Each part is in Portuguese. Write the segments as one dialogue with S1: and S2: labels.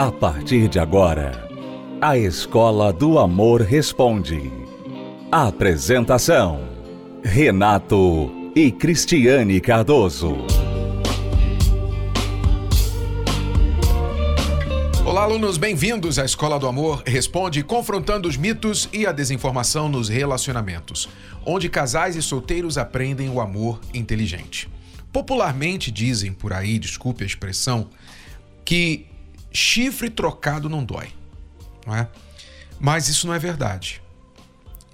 S1: A partir de agora, a Escola do Amor Responde. Apresentação: Renato e Cristiane Cardoso.
S2: Olá, alunos, bem-vindos à Escola do Amor Responde, confrontando os mitos e a desinformação nos relacionamentos, onde casais e solteiros aprendem o amor inteligente. Popularmente dizem por aí, desculpe a expressão, que chifre trocado não dói, não é? Mas isso não é verdade.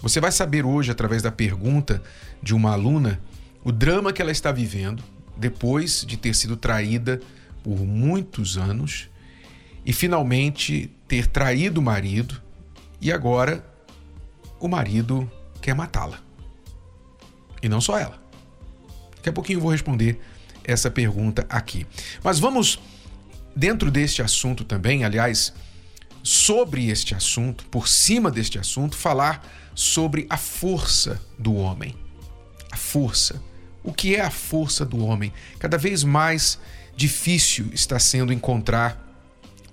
S2: Você vai saber hoje, através da pergunta de uma aluna, o drama que ela está vivendo depois de ter sido traída por muitos anos e finalmente ter traído o marido e agora o marido quer matá-la. E não só ela. Daqui a pouquinho eu vou responder essa pergunta aqui. Mas vamos, dentro deste assunto também, aliás, sobre este assunto, por cima deste assunto, falar sobre a força do homem. A força. O que é a força do homem? Cada vez mais difícil está sendo encontrar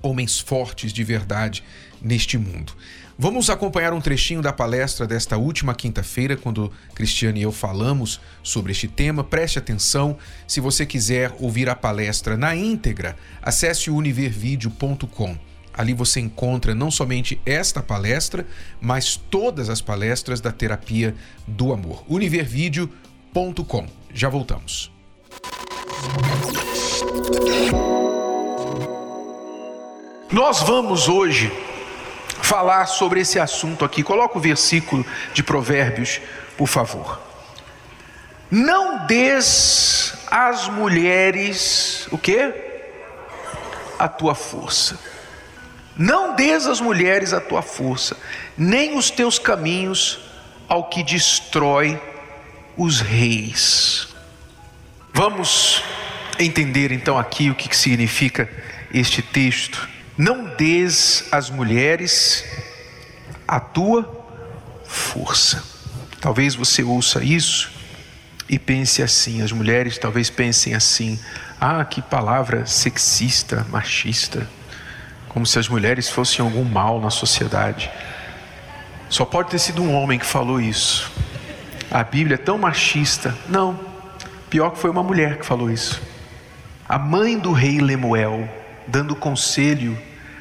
S2: homens fortes de verdade neste mundo. Vamos acompanhar um trechinho da palestra desta última quinta-feira, quando Cristiane e eu falamos sobre este tema. Preste atenção. Se você quiser ouvir a palestra na íntegra, acesse o univervideo.com. Ali você encontra não somente esta palestra, mas todas as palestras da terapia do amor. univervideo.com. Já voltamos. Nós vamos hoje falar sobre esse assunto aqui. Coloca o versículo de Provérbios, por favor. Não des às mulheres o quê? A tua força. Não des às mulheres a tua força, nem os teus caminhos ao que destrói os reis. Vamos entender então aqui o que significa este texto. Não des às mulheres a tua força. Talvez você ouça isso e pense assim, as mulheres talvez pensem assim: ah, que palavra sexista, machista, como se as mulheres fossem algum mal na sociedade. Só pode ter sido um homem que falou isso. A Bíblia é tão machista. Não, pior que foi uma mulher que falou isso. A mãe do rei Lemuel dando conselho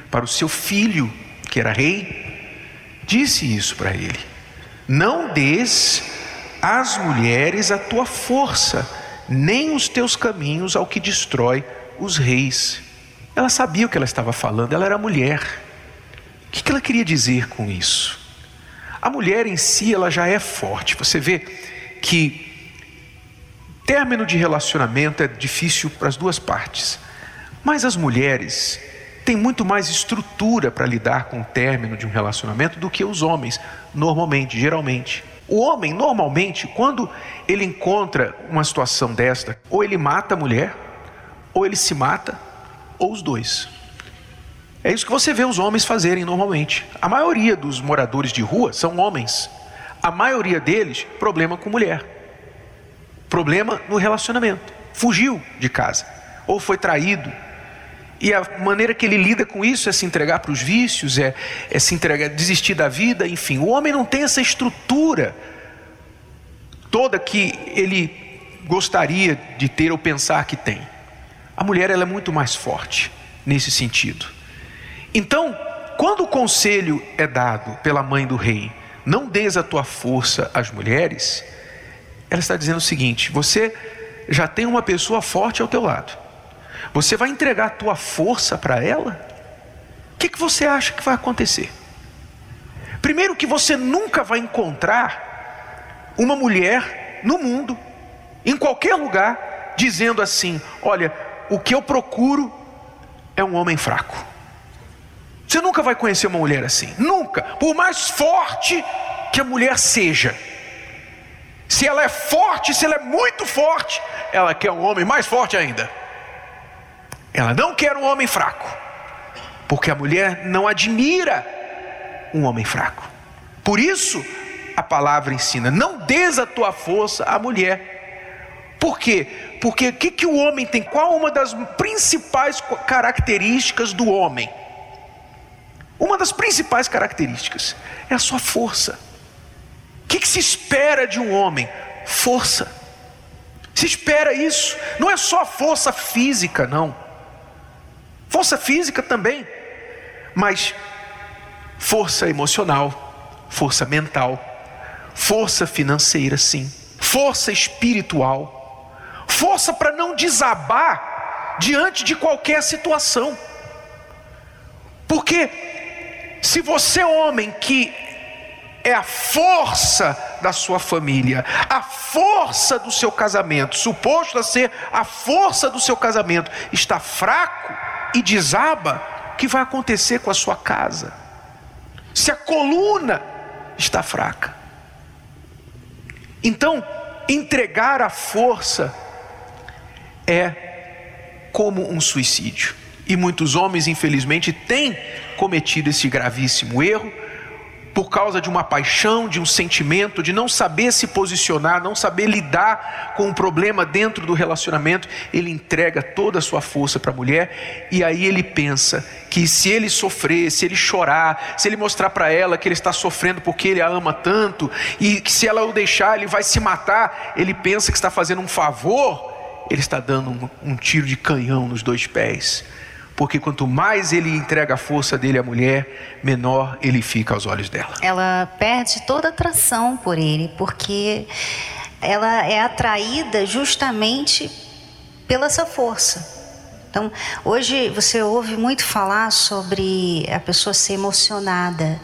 S2: para o seu filho, que era rei, disse isso para ele: Não des às mulheres a tua força, nem os teus caminhos ao que destrói os reis. Ela sabia o que ela estava falando, ela era mulher. O que ela queria dizer com isso? A mulher em si, ela já é forte. Você vê que término de relacionamento é difícil para as duas partes. Mas as mulheres têm muito mais estrutura para lidar com o término de um relacionamento do que os homens, normalmente, geralmente. O homem, normalmente, quando ele encontra uma situação desta, ou ele mata a mulher, ou ele se mata, ou os dois. É isso que você vê os homens fazerem normalmente. A maioria dos moradores de rua são homens. A maioria deles, problema com mulher. Problema no relacionamento. Fugiu de casa. Ou foi traído, e a maneira que ele lida com isso é se entregar para os vícios, é, é se entregar, desistir da vida, enfim. O homem não tem essa estrutura toda que ele gostaria de ter ou pensar que tem. A mulher ela é muito mais forte nesse sentido. Então, quando o conselho é dado pela mãe do rei, não des a tua força às mulheres, ela está dizendo o seguinte: você já tem uma pessoa forte ao teu lado. Você vai entregar a tua força para ela? O que, que você acha que vai acontecer? Primeiro, que você nunca vai encontrar uma mulher no mundo, em qualquer lugar, dizendo assim: Olha, o que eu procuro é um homem fraco. Você nunca vai conhecer uma mulher assim, nunca, por mais forte que a mulher seja. Se ela é forte, se ela é muito forte, ela quer um homem mais forte ainda. Ela não quer um homem fraco, porque a mulher não admira um homem fraco. Por isso, a palavra ensina: não des a tua força à mulher. Por quê? Porque o que, que o homem tem? Qual uma das principais características do homem? Uma das principais características é a sua força. O que, que se espera de um homem? Força. Se espera isso. Não é só força física, não. Força física também, mas força emocional, força mental, força financeira, sim, força espiritual, força para não desabar diante de qualquer situação. Porque se você, homem, que é a força da sua família, a força do seu casamento, suposto a ser a força do seu casamento, está fraco e desaba, o que vai acontecer com a sua casa? Se a coluna está fraca. Então, entregar a força é como um suicídio. E muitos homens, infelizmente, têm cometido esse gravíssimo erro por causa de uma paixão, de um sentimento, de não saber se posicionar, não saber lidar com um problema dentro do relacionamento, ele entrega toda a sua força para a mulher e aí ele pensa que se ele sofrer, se ele chorar, se ele mostrar para ela que ele está sofrendo porque ele a ama tanto e que se ela o deixar ele vai se matar, ele pensa que está fazendo um favor, ele está dando um, um tiro de canhão nos dois pés porque quanto mais ele entrega a força dele à mulher, menor ele fica aos olhos dela.
S3: Ela perde toda atração por ele, porque ela é atraída justamente pela sua força. Então, hoje você ouve muito falar sobre a pessoa ser emocionada.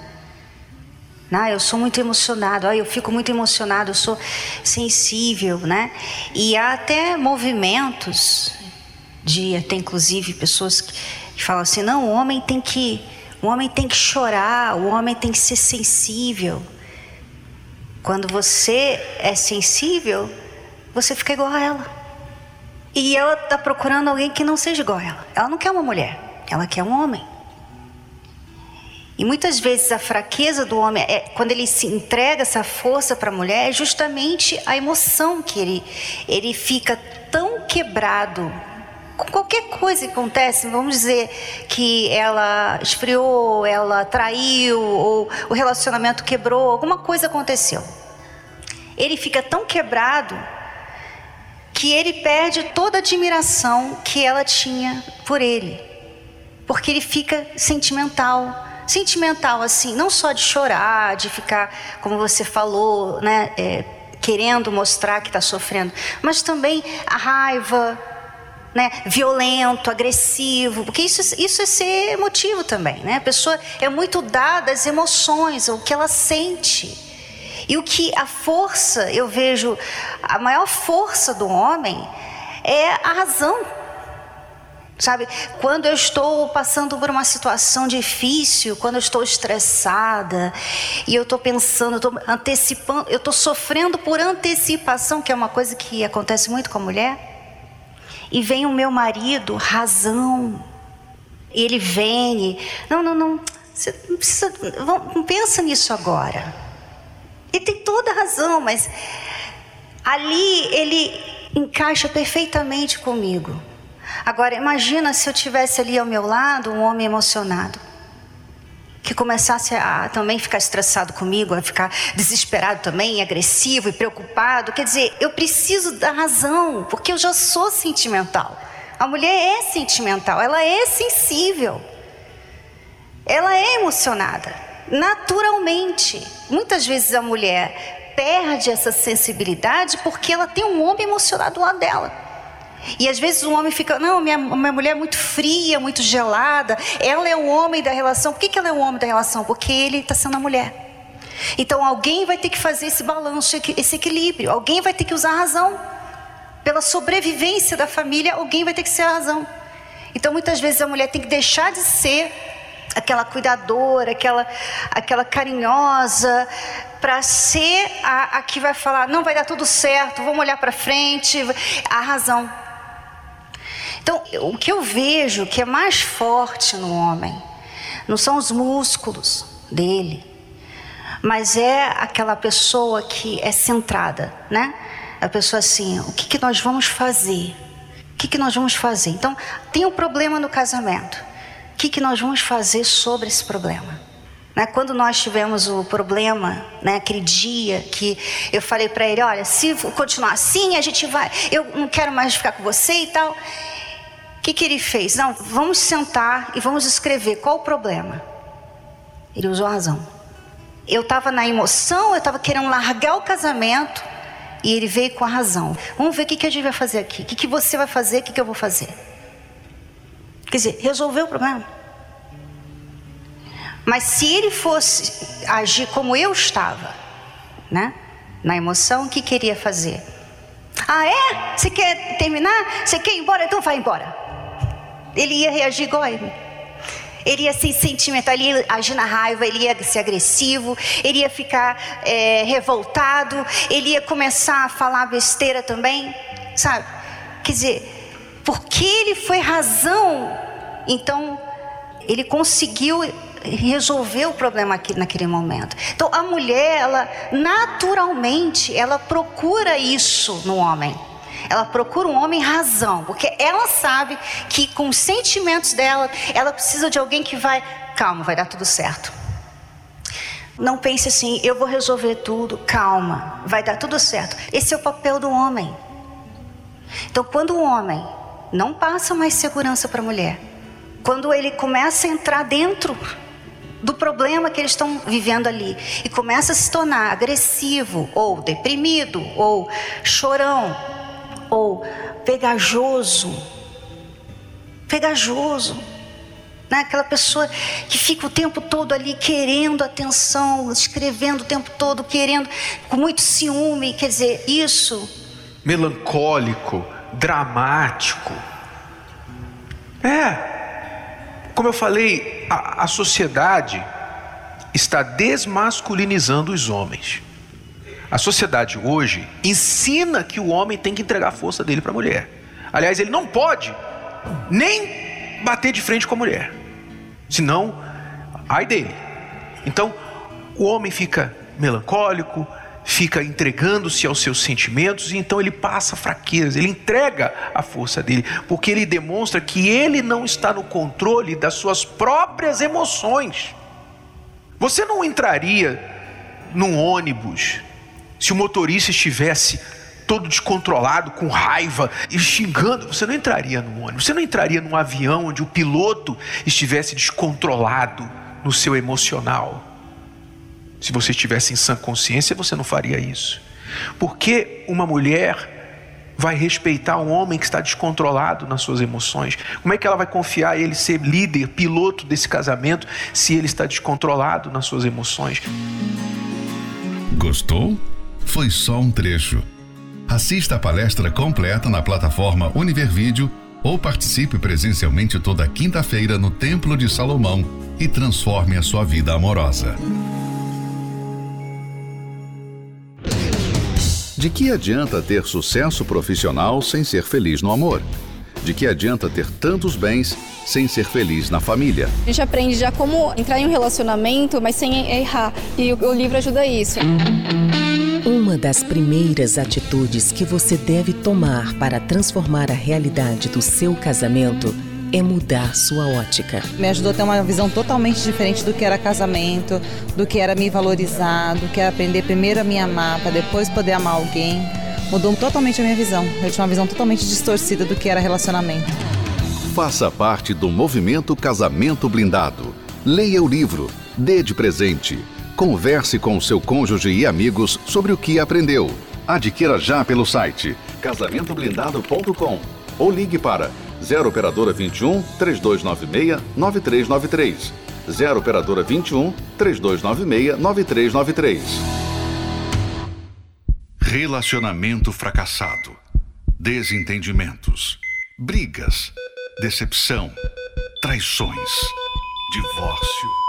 S3: Ah, eu sou muito emocionado, ah, eu fico muito emocionado, eu sou sensível, né? E há até movimentos dia. Tem inclusive pessoas que, falam assim: não, o homem tem que, o homem tem que chorar, o homem tem que ser sensível. Quando você é sensível, você fica igual a ela. E ela está procurando alguém que não seja igual a ela. Ela não quer uma mulher, ela quer um homem. E muitas vezes a fraqueza do homem, é, quando ele se entrega essa força para a mulher, é justamente a emoção que ele, ele fica tão quebrado qualquer coisa que acontece, vamos dizer que ela esfriou, ela traiu, ou o relacionamento quebrou, alguma coisa aconteceu. Ele fica tão quebrado que ele perde toda a admiração que ela tinha por ele, porque ele fica sentimental. Sentimental, assim, não só de chorar, de ficar, como você falou, né, é, querendo mostrar que está sofrendo, mas também a raiva, né, violento, agressivo, porque isso, isso é ser emotivo também, né? A pessoa é muito dada às emoções, o que ela sente. E o que a força, eu vejo, a maior força do homem é a razão. Sabe, quando eu estou passando por uma situação difícil, quando eu estou estressada e eu estou pensando, eu estou antecipando, eu estou sofrendo por antecipação, que é uma coisa que acontece muito com a mulher. E vem o meu marido, razão. Ele vem, não, não, não, você não precisa, não pensa nisso agora. Ele tem toda a razão, mas ali ele encaixa perfeitamente comigo. Agora imagina se eu tivesse ali ao meu lado um homem emocionado que começasse a também ficar estressado comigo, a ficar desesperado também, agressivo e preocupado. Quer dizer, eu preciso da razão, porque eu já sou sentimental. A mulher é sentimental, ela é sensível, ela é emocionada, naturalmente. Muitas vezes a mulher perde essa sensibilidade porque ela tem um homem emocionado do lado dela. E às vezes o homem fica, não, minha, minha mulher é muito fria, muito gelada, ela é o homem da relação. Por que, que ela é o homem da relação? Porque ele está sendo a mulher. Então alguém vai ter que fazer esse balanço, esse equilíbrio. Alguém vai ter que usar a razão. Pela sobrevivência da família, alguém vai ter que ser a razão. Então muitas vezes a mulher tem que deixar de ser aquela cuidadora, aquela, aquela carinhosa, para ser a, a que vai falar, não vai dar tudo certo, vamos olhar para frente, a razão. Então, o que eu vejo que é mais forte no homem não são os músculos dele, mas é aquela pessoa que é centrada, né? A pessoa assim, o que, que nós vamos fazer? O que, que nós vamos fazer? Então, tem um problema no casamento. O que, que nós vamos fazer sobre esse problema? Né? Quando nós tivemos o problema, né, aquele dia que eu falei para ele: olha, se continuar assim, a gente vai, eu não quero mais ficar com você e tal. O que, que ele fez? Não, vamos sentar e vamos escrever qual o problema. Ele usou a razão. Eu estava na emoção, eu estava querendo largar o casamento e ele veio com a razão. Vamos ver o que, que a gente vai fazer aqui. O que, que você vai fazer, o que, que eu vou fazer. Quer dizer, resolveu o problema. Mas se ele fosse agir como eu estava, né? Na emoção, o que queria fazer? Ah, é? Você quer terminar? Você quer ir embora? Então vai embora. Ele ia reagir igual ele. Ele ia ser sentimental, ele ia agir na raiva, ele ia ser agressivo, ele ia ficar é, revoltado, ele ia começar a falar besteira também, sabe? Quer dizer, porque ele foi razão, então ele conseguiu resolver o problema aqui, naquele momento. Então a mulher, ela naturalmente, ela procura isso no homem. Ela procura um homem razão, porque ela sabe que com os sentimentos dela, ela precisa de alguém que vai, calma, vai dar tudo certo. Não pense assim, eu vou resolver tudo, calma, vai dar tudo certo. Esse é o papel do homem. Então, quando o homem não passa mais segurança para a mulher, quando ele começa a entrar dentro do problema que eles estão vivendo ali e começa a se tornar agressivo ou deprimido ou chorão, ou pegajoso. Pegajoso. Né? Aquela pessoa que fica o tempo todo ali querendo atenção, escrevendo o tempo todo, querendo, com muito ciúme. Quer dizer, isso.
S2: Melancólico, dramático. É. Como eu falei, a, a sociedade está desmasculinizando os homens. A sociedade hoje ensina que o homem tem que entregar a força dele para a mulher. Aliás, ele não pode nem bater de frente com a mulher. Senão, ai dele. Então, o homem fica melancólico, fica entregando-se aos seus sentimentos e então ele passa fraqueza, ele entrega a força dele, porque ele demonstra que ele não está no controle das suas próprias emoções. Você não entraria num ônibus se o motorista estivesse todo descontrolado, com raiva e xingando, você não entraria no ônibus, você não entraria num avião onde o piloto estivesse descontrolado no seu emocional. Se você estivesse em sã consciência, você não faria isso. Porque uma mulher vai respeitar um homem que está descontrolado nas suas emoções? Como é que ela vai confiar ele ser líder, piloto desse casamento, se ele está descontrolado nas suas emoções?
S1: Gostou? Foi só um trecho. Assista a palestra completa na plataforma Univervídeo ou participe presencialmente toda quinta-feira no Templo de Salomão e transforme a sua vida amorosa. De que adianta ter sucesso profissional sem ser feliz no amor? De que adianta ter tantos bens sem ser feliz na família?
S4: A gente aprende já como entrar em um relacionamento, mas sem errar. E o, livro ajuda isso.
S5: Uma das primeiras atitudes que você deve tomar para transformar a realidade do seu casamento é mudar sua ótica.
S6: Me ajudou a ter uma visão totalmente diferente do que era casamento, do que era me valorizar, do que era aprender primeiro a me amar, para depois poder amar alguém. Mudou totalmente a minha visão. Eu tinha uma visão totalmente distorcida do que era relacionamento.
S1: Faça parte do movimento Casamento Blindado. Leia o livro, dê de presente. Converse com seu cônjuge e amigos sobre o que aprendeu. Adquira já pelo site casamentoblindado.com ou ligue para 0 operadora 21 3296 9393. 0 operadora 21 3296 9393. Relacionamento fracassado. Desentendimentos. Brigas. Decepção. Traições. Divórcio.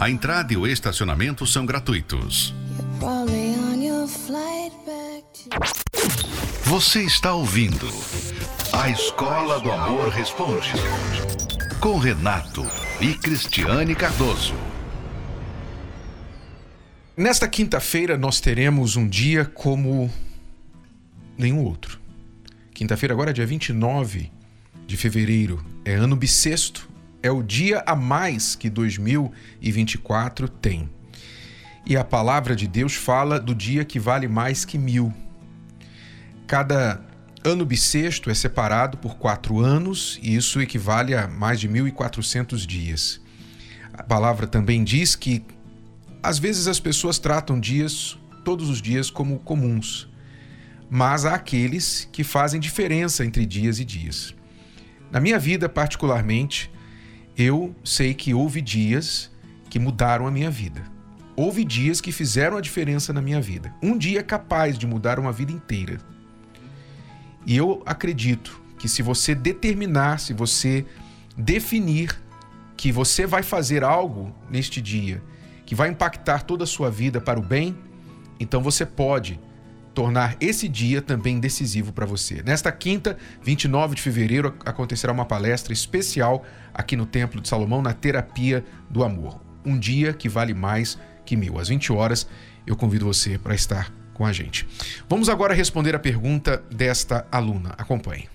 S1: A entrada e o estacionamento são gratuitos. Você está ouvindo A Escola do Amor Responde com Renato e Cristiane Cardoso.
S2: Nesta quinta-feira nós teremos um dia como nenhum outro. Quinta-feira agora é dia 29 de fevereiro, é ano bissexto, é o dia a mais que 2024 tem. E a palavra de Deus fala do dia que vale mais que mil. Cada ano bissexto é separado por quatro anos e isso equivale a mais de 1.400 dias. A palavra também diz que às vezes as pessoas tratam dias, todos os dias, como comuns, mas há aqueles que fazem diferença entre dias e dias. Na minha vida, particularmente, eu sei que houve dias que mudaram a minha vida. Houve dias que fizeram a diferença na minha vida. Um dia é capaz de mudar uma vida inteira. E eu acredito que se você determinar, se você definir que você vai fazer algo neste dia que vai impactar toda a sua vida para o bem, então você pode tornar esse dia também decisivo para você. Nesta quinta, 29 de fevereiro, acontecerá uma palestra especial aqui no Templo de Salomão na Terapia do Amor. Um dia que vale mais que mil. Às 20 horas, eu convido você para estar com a gente. Vamos agora responder a pergunta desta aluna. Acompanhe.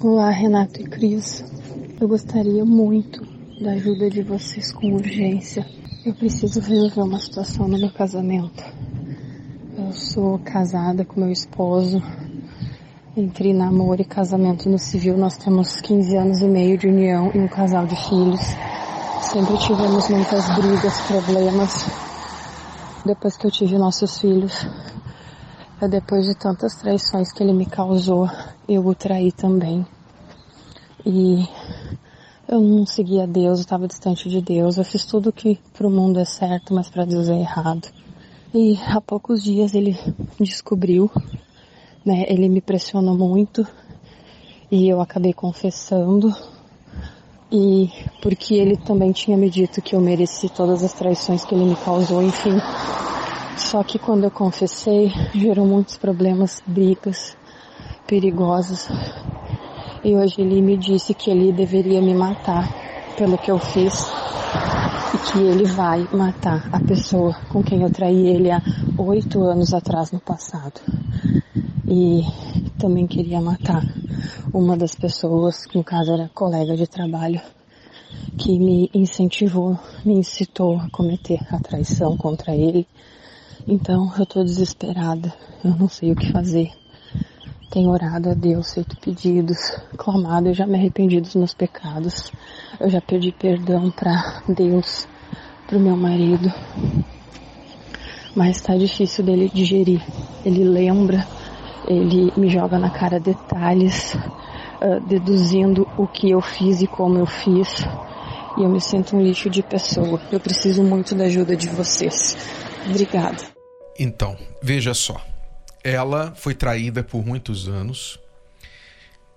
S7: Olá, Renato e Cris. Eu gostaria muito da ajuda de vocês com urgência. Eu preciso resolver uma situação no meu casamento. Eu sou casada com meu esposo. Entre namoro e casamento no civil, nós temos 15 anos e meio de união e um casal de filhos. Sempre tivemos muitas brigas, problemas. Depois que eu tive nossos filhos, depois de tantas traições que ele me causou, eu o traí também. E eu não seguia Deus, eu estava distante de Deus. Eu fiz tudo que para o mundo é certo, mas para Deus é errado. E há poucos dias ele descobriu, né? Ele me pressionou muito e eu acabei confessando. E porque ele também tinha me dito que eu mereci todas as traições que ele me causou, enfim. Só que quando eu confessei, gerou muitos problemas, brigas perigosas e hoje ele me disse que ele deveria me matar pelo que eu fiz e que ele vai matar a pessoa com quem eu traí ele há oito anos atrás no passado. E também queria matar uma das pessoas, que no caso era colega de trabalho, que me incentivou, me incitou a cometer a traição contra ele. Então eu tô desesperada, eu não sei o que fazer. Tenho orado a Deus, feito pedidos, clamado, eu já me arrependi dos meus pecados. Eu já pedi perdão para Deus, pro meu marido. Mas está difícil dele digerir. Ele lembra, ele me joga na cara detalhes, uh, deduzindo o que eu fiz e como eu fiz. E eu me sinto um lixo de pessoa. Eu preciso muito da ajuda de vocês. Obrigada.
S2: Então, veja só ela foi traída por muitos anos,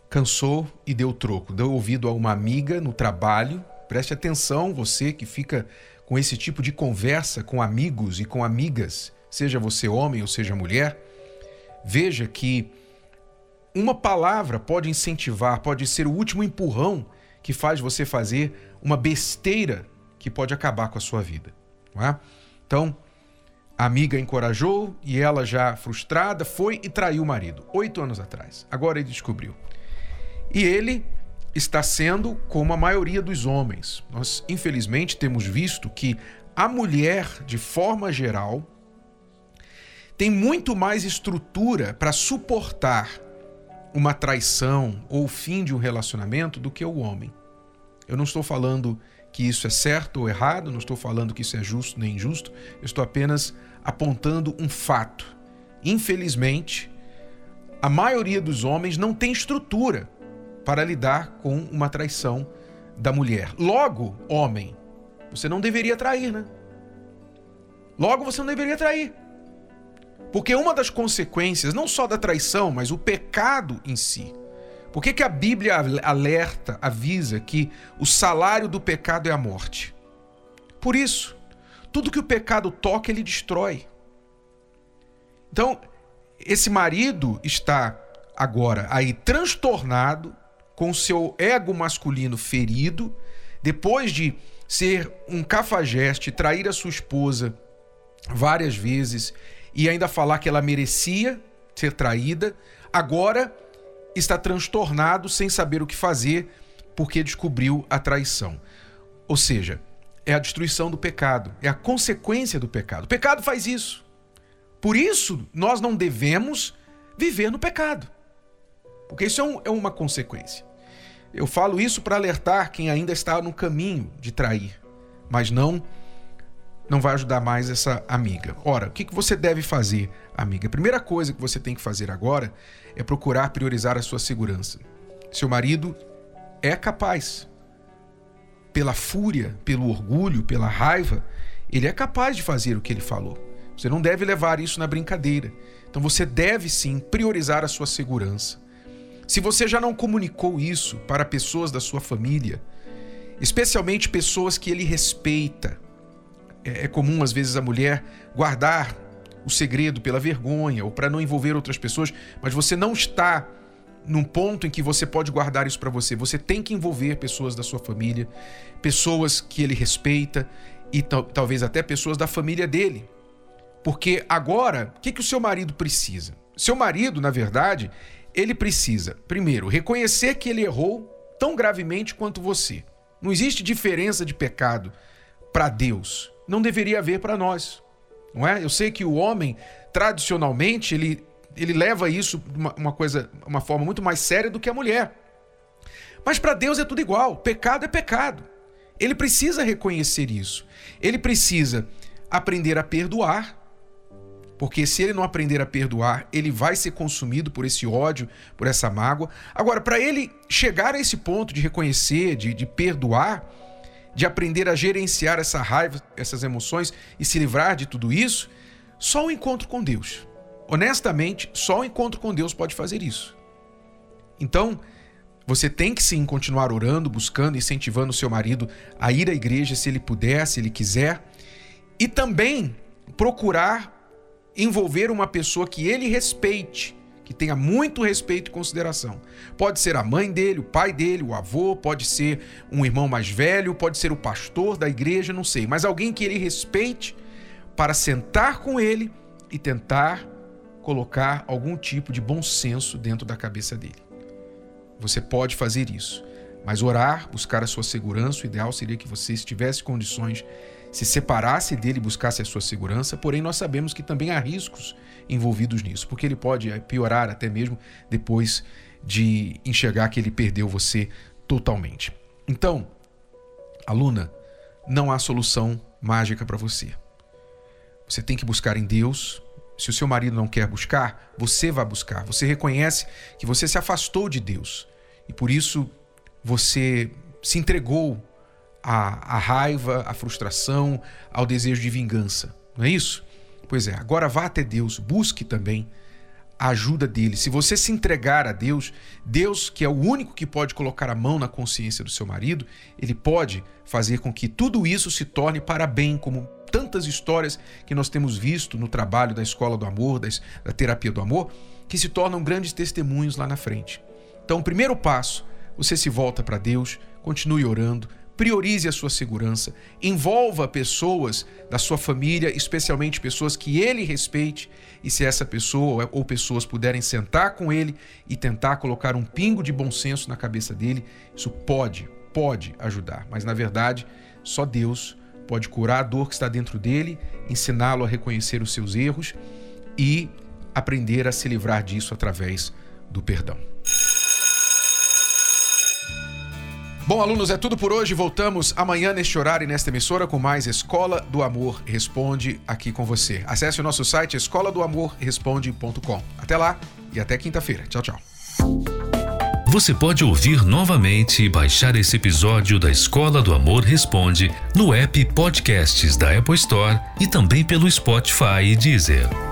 S2: cansou e deu troco. Deu ouvido a uma amiga no trabalho. Preste atenção, você que fica com esse tipo de conversa com amigos e com amigas, seja você homem ou seja mulher. Veja que uma palavra pode incentivar, pode ser o último empurrão que faz você fazer uma besteira que pode acabar com a sua vida. É? Então, a amiga encorajou e ela, já frustrada, foi e traiu o marido, oito anos atrás. Agora ele descobriu. E ele está sendo como a maioria dos homens. Nós, infelizmente, temos visto que a mulher, de forma geral, tem muito mais estrutura para suportar uma traição ou o fim de um relacionamento do que o homem. Eu não estou falando que isso é certo ou errado, não estou falando que isso é justo nem injusto, eu estou apenas apontando um fato. Infelizmente, a maioria dos homens não tem estrutura para lidar com uma traição da mulher. Logo, homem, você não deveria trair, né? Logo, você não deveria trair. Porque uma das consequências, não só da traição, mas o pecado em si, Por que, que a Bíblia alerta, avisa que o salário do pecado é a morte? Por isso, tudo que o pecado toca, ele destrói. Então, esse marido está agora aí transtornado, com seu ego masculino ferido, depois de ser um cafajeste, trair a sua esposa várias vezes e ainda falar que ela merecia ser traída, agora está transtornado sem saber o que fazer porque descobriu a traição. Ou seja, é a destruição do pecado, é a consequência do pecado. O pecado faz isso. Por isso, nós não devemos viver no pecado. Porque isso é, um, é uma consequência. Eu falo isso para alertar quem ainda está no caminho de trair, mas não não vai ajudar mais essa amiga. Ora, o que, que você deve fazer, amiga? A primeira coisa que você tem que fazer agora é procurar priorizar a sua segurança. Seu marido é capaz, pela fúria, pelo orgulho, pela raiva, ele é capaz de fazer o que ele falou. Você não deve levar isso na brincadeira. Então você deve sim priorizar a sua segurança. Se você já não comunicou isso para pessoas da sua família, especialmente pessoas que ele respeita, é, é comum às vezes a mulher guardar o segredo pela vergonha ou para não envolver outras pessoas, mas você não está num ponto em que você pode guardar isso para você. Você tem que envolver pessoas da sua família, pessoas que ele respeita e talvez até pessoas da família dele. Porque agora, o que, que o seu marido precisa? Seu marido, na verdade, ele precisa, primeiro, reconhecer que ele errou tão gravemente quanto você. Não existe diferença de pecado para Deus. Não deveria haver para nós. Não é? Eu sei que o homem, tradicionalmente, ele, ele leva isso uma, uma coisa, uma forma muito mais séria do que a mulher. Mas para Deus é tudo igual. Pecado é pecado. Ele precisa reconhecer isso. Ele precisa aprender a perdoar porque se ele não aprender a perdoar, ele vai ser consumido por esse ódio, por essa mágoa. Agora, para ele chegar a esse ponto de reconhecer, de, de perdoar, de aprender a gerenciar essa raiva, essas emoções e se livrar de tudo isso, só o encontro com Deus. Honestamente, só o encontro com Deus pode fazer isso. Então, você tem que sim continuar orando, buscando, incentivando o seu marido a ir à igreja se ele puder, se ele quiser, e também procurar envolver uma pessoa que ele respeite, que tenha muito respeito e consideração. Pode ser a mãe dele, o pai dele, o avô, pode ser um irmão mais velho, pode ser o pastor da igreja, não sei, mas alguém que ele respeite para sentar com ele e tentar colocar algum tipo de bom senso dentro da cabeça dele. Você pode fazer isso, mas orar, buscar a sua segurança, o ideal seria que você estivesse condições se separasse dele e buscasse a sua segurança, porém nós sabemos que também há riscos envolvidos nisso, porque ele pode piorar até mesmo depois de enxergar que ele perdeu você totalmente. Então, aluna, não há solução mágica para você. Você tem que buscar em Deus. Se o seu marido não quer buscar, você vai buscar. Você reconhece que você se afastou de Deus e por isso você se entregou à, à raiva, à frustração, ao desejo de vingança. Não é isso? Pois é, agora vá até Deus, busque também a ajuda dele. Se você se entregar a Deus, Deus, que é o único que pode colocar a mão na consciência do seu marido, ele pode fazer com que tudo isso se torne para bem, como tantas histórias que nós temos visto no trabalho da escola do amor, da terapia do amor, que se tornam grandes testemunhos lá na frente. Então, o primeiro passo, você se volta para Deus, continue orando, priorize a sua segurança, envolva pessoas da sua família, especialmente pessoas que ele respeite, e se essa pessoa ou pessoas puderem sentar com ele e tentar colocar um pingo de bom senso na cabeça dele, isso pode, pode ajudar, mas na verdade, só Deus pode curar a dor que está dentro dele, ensiná-lo a reconhecer os seus erros e aprender a se livrar disso através do perdão. Bom, alunos, é tudo por hoje. Voltamos amanhã neste horário e nesta emissora com mais Escola do Amor Responde aqui com você. Acesse o nosso site escola do amor responde.com. Até lá e até quinta-feira. Tchau, tchau.
S8: Você pode ouvir novamente e baixar esse episódio da Escola do Amor Responde no app Podcasts da Apple Store e também pelo Spotify e Deezer.